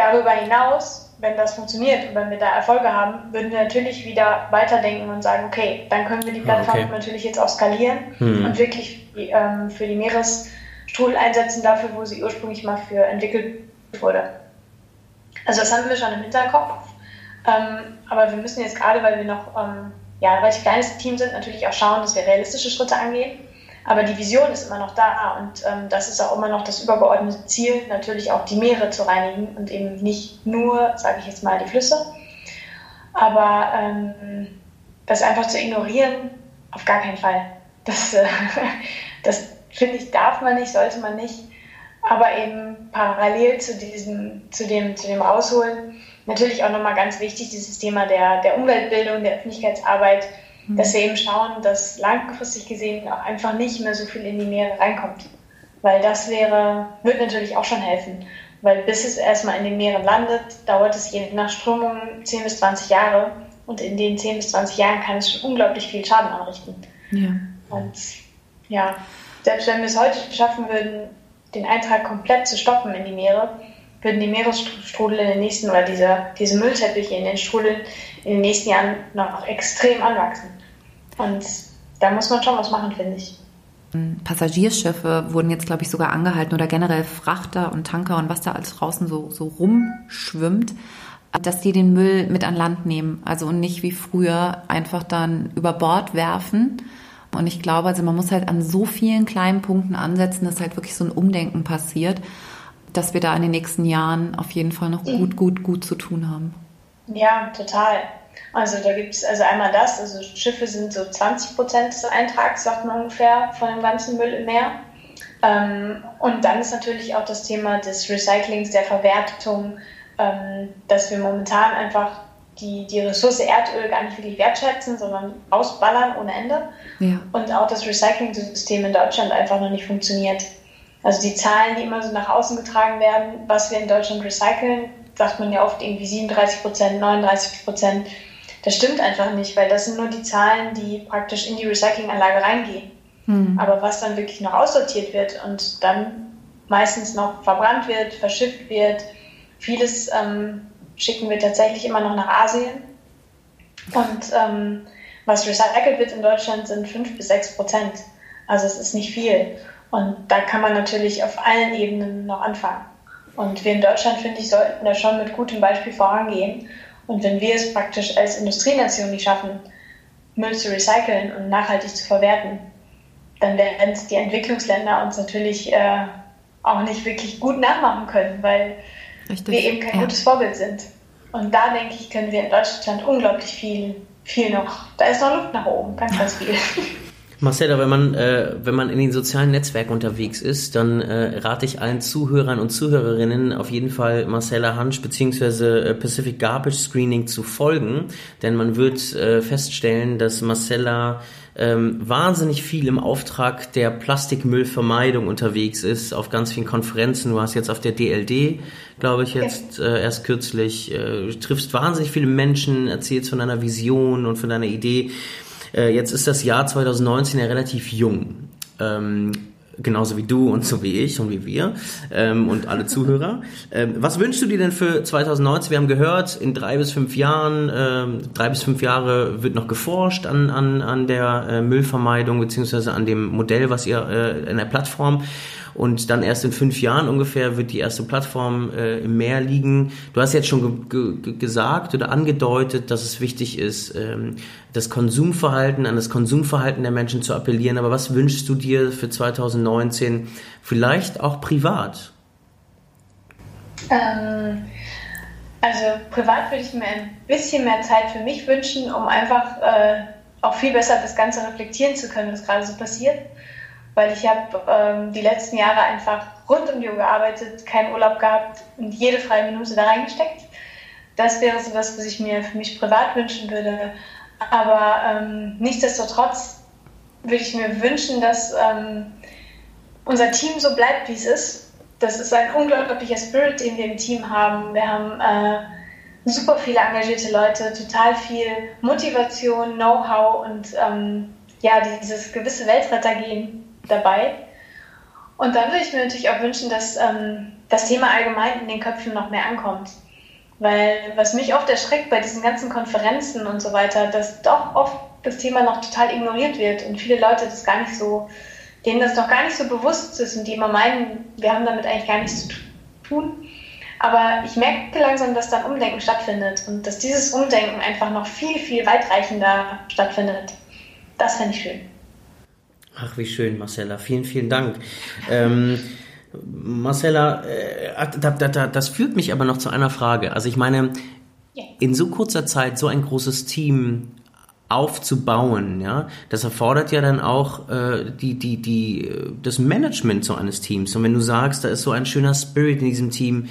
Darüber hinaus, wenn das funktioniert und wenn wir da Erfolge haben, würden wir natürlich wieder weiterdenken und sagen, okay, dann können wir die Plattform okay. natürlich jetzt auch skalieren hm. und wirklich ähm, für die Meeresstrudel einsetzen, dafür, wo sie ursprünglich mal für entwickelt wurde. Also das haben wir schon im Hinterkopf. Ähm, aber wir müssen jetzt gerade, weil wir noch ähm, ja, ein relativ kleines Team sind, natürlich auch schauen, dass wir realistische Schritte angehen. Aber die Vision ist immer noch da und ähm, das ist auch immer noch das übergeordnete Ziel, natürlich auch die Meere zu reinigen und eben nicht nur, sage ich jetzt mal, die Flüsse. Aber ähm, das einfach zu ignorieren, auf gar keinen Fall. Das, äh, das finde ich, darf man nicht, sollte man nicht. Aber eben parallel zu diesem, zu dem, zu dem Rausholen, natürlich auch nochmal ganz wichtig, dieses Thema der, der Umweltbildung, der Öffentlichkeitsarbeit Mhm. dass wir eben schauen, dass langfristig gesehen auch einfach nicht mehr so viel in die Meere reinkommt. Weil das wäre, wird natürlich auch schon helfen. Weil bis es erstmal in den Meeren landet, dauert es je nach Strömung 10 bis 20 Jahre. Und in den 10 bis 20 Jahren kann es schon unglaublich viel Schaden anrichten. Ja. Und ja, selbst wenn wir es heute schaffen würden, den Eintrag komplett zu stoppen in die Meere, würden die Meeresstrudel in den nächsten, oder diese, diese Müllteppiche in den Strudeln in den nächsten Jahren noch extrem anwachsen. Und da muss man schon was machen, finde ich. Passagierschiffe wurden jetzt, glaube ich, sogar angehalten oder generell Frachter und Tanker und was da alles draußen so, so rumschwimmt, dass die den Müll mit an Land nehmen. Also und nicht wie früher einfach dann über Bord werfen. Und ich glaube, also man muss halt an so vielen kleinen Punkten ansetzen, dass halt wirklich so ein Umdenken passiert, dass wir da in den nächsten Jahren auf jeden Fall noch gut, gut, gut zu tun haben. Ja, total. Also da gibt es also einmal das, also Schiffe sind so 20 Prozent des Eintrags, sagt man ungefähr, von dem ganzen Müll im Meer. Ähm, und dann ist natürlich auch das Thema des Recyclings, der Verwertung, ähm, dass wir momentan einfach die, die Ressource Erdöl gar nicht wirklich wertschätzen, sondern ausballern ohne Ende. Ja. Und auch das Recycling-System in Deutschland einfach noch nicht funktioniert. Also die Zahlen, die immer so nach außen getragen werden, was wir in Deutschland recyceln, sagt man ja oft irgendwie 37 Prozent, 39 Prozent. Das stimmt einfach nicht, weil das sind nur die Zahlen, die praktisch in die Recyclinganlage reingehen. Hm. Aber was dann wirklich noch aussortiert wird und dann meistens noch verbrannt wird, verschifft wird, vieles ähm, schicken wir tatsächlich immer noch nach Asien. Und ähm, was recycelt wird in Deutschland sind 5 bis 6 Prozent. Also es ist nicht viel. Und da kann man natürlich auf allen Ebenen noch anfangen. Und wir in Deutschland, finde ich, sollten da schon mit gutem Beispiel vorangehen und wenn wir es praktisch als Industrienation nicht schaffen, Müll zu recyceln und nachhaltig zu verwerten, dann werden es die Entwicklungsländer uns natürlich äh, auch nicht wirklich gut nachmachen können, weil Richtig. wir eben kein ja. gutes Vorbild sind. Und da denke ich, können wir in Deutschland unglaublich viel, viel noch, da ist noch Luft nach oben, ganz, ganz viel. Marcella, wenn man, äh, wenn man in den sozialen Netzwerken unterwegs ist, dann äh, rate ich allen Zuhörern und Zuhörerinnen auf jeden Fall Marcella Hansch bzw. Äh, Pacific Garbage Screening zu folgen, denn man wird äh, feststellen, dass Marcella ähm, wahnsinnig viel im Auftrag der Plastikmüllvermeidung unterwegs ist, auf ganz vielen Konferenzen. Du hast jetzt auf der DLD, glaube ich, jetzt äh, erst kürzlich, äh, triffst wahnsinnig viele Menschen, erzählst von deiner Vision und von deiner Idee. Äh, jetzt ist das Jahr 2019 ja relativ jung. Ähm, genauso wie du und so wie ich und wie wir ähm, und alle Zuhörer. Ähm, was wünschst du dir denn für 2019? Wir haben gehört, in drei bis fünf Jahren, ähm, drei bis fünf Jahre wird noch geforscht an, an, an der äh, Müllvermeidung beziehungsweise an dem Modell, was ihr äh, in der Plattform und dann erst in fünf Jahren ungefähr wird die erste Plattform äh, im Meer liegen. Du hast jetzt schon ge ge gesagt oder angedeutet, dass es wichtig ist, ähm, das Konsumverhalten, an das Konsumverhalten der Menschen zu appellieren. Aber was wünschst du dir für 2019, vielleicht auch privat? Ähm, also privat würde ich mir ein bisschen mehr Zeit für mich wünschen, um einfach äh, auch viel besser das Ganze reflektieren zu können, was gerade so passiert weil ich habe ähm, die letzten Jahre einfach rund um die Uhr gearbeitet, keinen Urlaub gehabt und jede freie Minute da reingesteckt. Das wäre so was, was ich mir für mich privat wünschen würde. Aber ähm, nichtsdestotrotz würde ich mir wünschen, dass ähm, unser Team so bleibt, wie es ist. Das ist ein unglaublicher Spirit, den wir im Team haben. Wir haben äh, super viele engagierte Leute, total viel Motivation, Know-how und ähm, ja, dieses gewisse Weltrettergehen dabei. Und dann würde ich mir natürlich auch wünschen, dass ähm, das Thema allgemein in den Köpfen noch mehr ankommt. Weil was mich oft erschreckt bei diesen ganzen Konferenzen und so weiter, dass doch oft das Thema noch total ignoriert wird und viele Leute das gar nicht so, denen das noch gar nicht so bewusst ist und die immer meinen, wir haben damit eigentlich gar nichts zu tun. Aber ich merke langsam, dass da ein Umdenken stattfindet und dass dieses Umdenken einfach noch viel, viel weitreichender stattfindet. Das fände ich schön. Ach, wie schön, Marcella. Vielen, vielen Dank. Ähm, Marcella, äh, da, da, da, das führt mich aber noch zu einer Frage. Also ich meine, in so kurzer Zeit so ein großes Team aufzubauen, ja, das erfordert ja dann auch äh, die, die, die, das Management so eines Teams. Und wenn du sagst, da ist so ein schöner Spirit in diesem Team,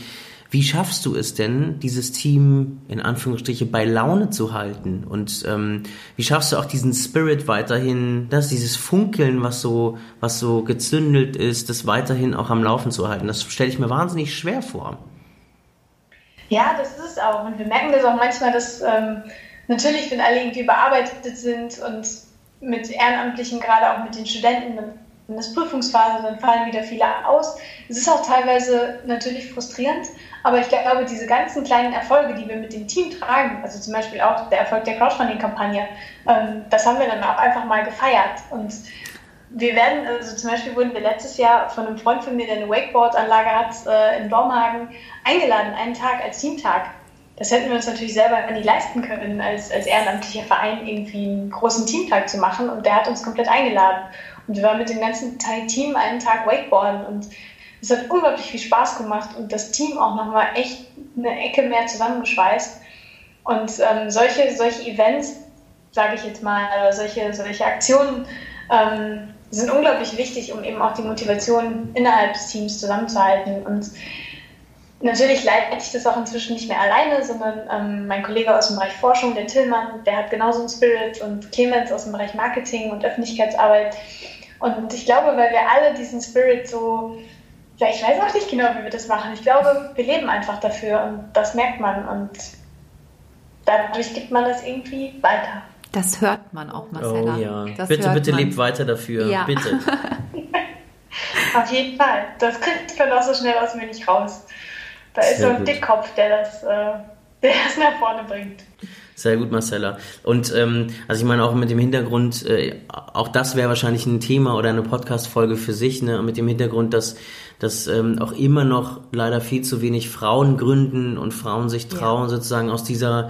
wie schaffst du es denn, dieses Team in Anführungsstriche bei Laune zu halten? Und ähm, wie schaffst du auch diesen Spirit weiterhin, dass dieses Funkeln, was so, was so gezündelt ist, das weiterhin auch am Laufen zu halten? Das stelle ich mir wahnsinnig schwer vor. Ja, das ist es auch. Und wir merken das auch manchmal, dass ähm, natürlich, wenn alle irgendwie überarbeitet sind und mit Ehrenamtlichen, gerade auch mit den Studenten, wenn das Prüfungsphase, dann fallen wieder viele aus. Es ist auch teilweise natürlich frustrierend, aber ich glaube, diese ganzen kleinen Erfolge, die wir mit dem Team tragen, also zum Beispiel auch der Erfolg der Crowdfunding-Kampagne, ähm, das haben wir dann auch einfach mal gefeiert. Und wir werden, also zum Beispiel wurden wir letztes Jahr von einem Freund von mir, der eine Wakeboard-Anlage hat, äh, in Dormagen, eingeladen, einen Tag als Teamtag. Das hätten wir uns natürlich selber nie leisten können, als, als ehrenamtlicher Verein irgendwie einen großen Teamtag zu machen. Und der hat uns komplett eingeladen. Und wir waren mit dem ganzen Team einen Tag Wakeboarden. Und es hat unglaublich viel Spaß gemacht und das Team auch nochmal echt eine Ecke mehr zusammengeschweißt. Und ähm, solche, solche Events, sage ich jetzt mal, oder solche, solche Aktionen ähm, sind unglaublich wichtig, um eben auch die Motivation innerhalb des Teams zusammenzuhalten. Und natürlich leite ich das auch inzwischen nicht mehr alleine, sondern ähm, mein Kollege aus dem Bereich Forschung, der Tillmann, der hat genauso einen Spirit und Clemens aus dem Bereich Marketing und Öffentlichkeitsarbeit. Und ich glaube, weil wir alle diesen Spirit so ja, ich weiß auch nicht genau, wie wir das machen. Ich glaube, wir leben einfach dafür und das merkt man und dadurch gibt man das irgendwie weiter. Das hört man auch, Marcella. Oh ja. Das bitte, bitte man. lebt weiter dafür. Ja. Bitte. Auf jeden Fall. Das kriegt man auch so schnell aus mir nicht raus. Da ist Sehr so ein gut. Dickkopf, der das, äh, der das nach vorne bringt. Sehr gut, Marcella. Und ähm, also ich meine auch mit dem Hintergrund, äh, auch das wäre wahrscheinlich ein Thema oder eine Podcast-Folge für sich, ne? mit dem Hintergrund, dass, dass ähm, auch immer noch leider viel zu wenig Frauen gründen und Frauen sich trauen, ja. sozusagen aus dieser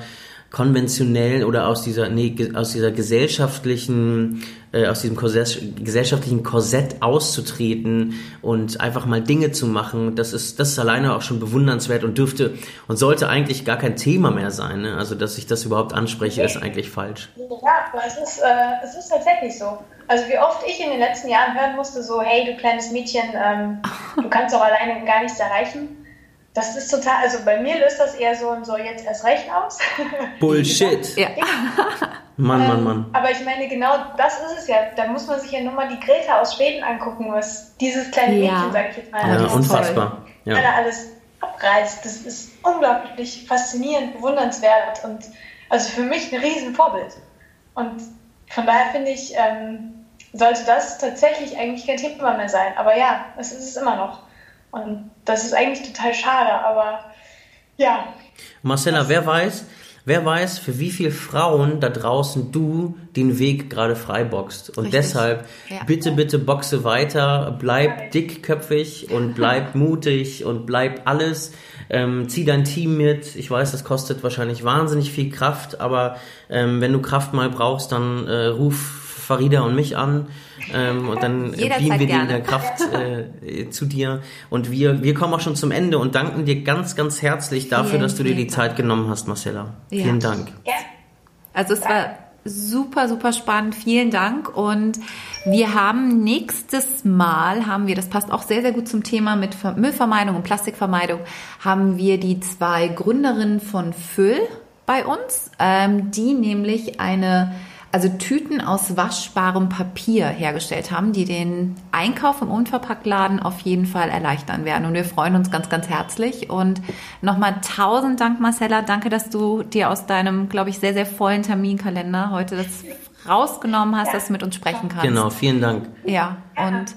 konventionellen oder aus dieser, nee, aus dieser gesellschaftlichen, äh, aus diesem gesellschaftlichen Korsett auszutreten und einfach mal Dinge zu machen, das ist, das ist alleine auch schon bewundernswert und dürfte und sollte eigentlich gar kein Thema mehr sein. Ne? Also, dass ich das überhaupt anspreche, ist eigentlich falsch. Ja, aber es ist, äh, es ist tatsächlich so. Also wie oft ich in den letzten Jahren hören musste, so, hey, du kleines Mädchen, ähm, du kannst doch alleine gar nichts erreichen. Das ist total, also bei mir löst das eher so ein so jetzt erst recht aus. Bullshit. ja. Mann, Mann, Mann. Ähm, aber ich meine, genau das ist es ja. Da muss man sich ja nur mal die Greta aus Schweden angucken, was dieses kleine ja. Mädchen, sag ich jetzt mal, ja, unfassbar. Ja. alles abreißt. Das ist unglaublich faszinierend, bewundernswert und also für mich ein Riesenvorbild. Und von daher finde ich, ähm, sollte das tatsächlich eigentlich kein Thema mehr sein. Aber ja, es ist es immer noch. Und das ist eigentlich total schade, aber ja. Marcella, wer weiß, wer weiß, für wie viele Frauen da draußen du den Weg gerade freiboxt. Und Richtig. deshalb, ja. bitte, bitte boxe weiter, bleib dickköpfig und bleib mutig und bleib alles. Ähm, zieh dein Team mit. Ich weiß, das kostet wahrscheinlich wahnsinnig viel Kraft, aber ähm, wenn du Kraft mal brauchst, dann äh, ruf Farida und mich an ähm, und dann biegen wir die in der Kraft äh, zu dir. Und wir, wir kommen auch schon zum Ende und danken dir ganz, ganz herzlich dafür, vielen, dass du dir die Zeit genommen hast, Marcella. Ja. Vielen Dank. Also es war super, super spannend. Vielen Dank. Und wir haben nächstes Mal, haben wir, das passt auch sehr, sehr gut zum Thema mit Müllvermeidung und Plastikvermeidung, haben wir die zwei Gründerinnen von Füll bei uns, ähm, die nämlich eine also Tüten aus waschbarem Papier hergestellt haben, die den Einkauf im Unverpacktladen auf jeden Fall erleichtern werden. Und wir freuen uns ganz, ganz herzlich. Und nochmal tausend Dank, Marcella. Danke, dass du dir aus deinem, glaube ich, sehr, sehr vollen Terminkalender heute das rausgenommen hast, dass du mit uns sprechen kannst. Genau, vielen Dank. Ja, und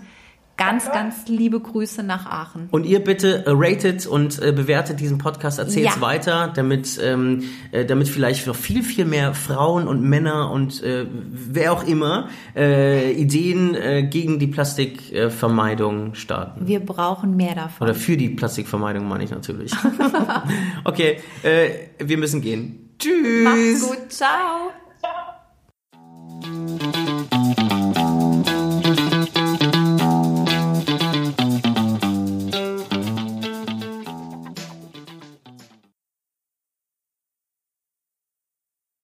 Ganz, ganz liebe Grüße nach Aachen. Und ihr bitte äh, ratet und äh, bewertet diesen Podcast, erzählt es ja. weiter, damit, ähm, äh, damit vielleicht noch viel, viel mehr Frauen und Männer und äh, wer auch immer äh, Ideen äh, gegen die Plastikvermeidung starten. Wir brauchen mehr davon. Oder für die Plastikvermeidung meine ich natürlich. okay, äh, wir müssen gehen. Tschüss. Macht's gut. Ciao.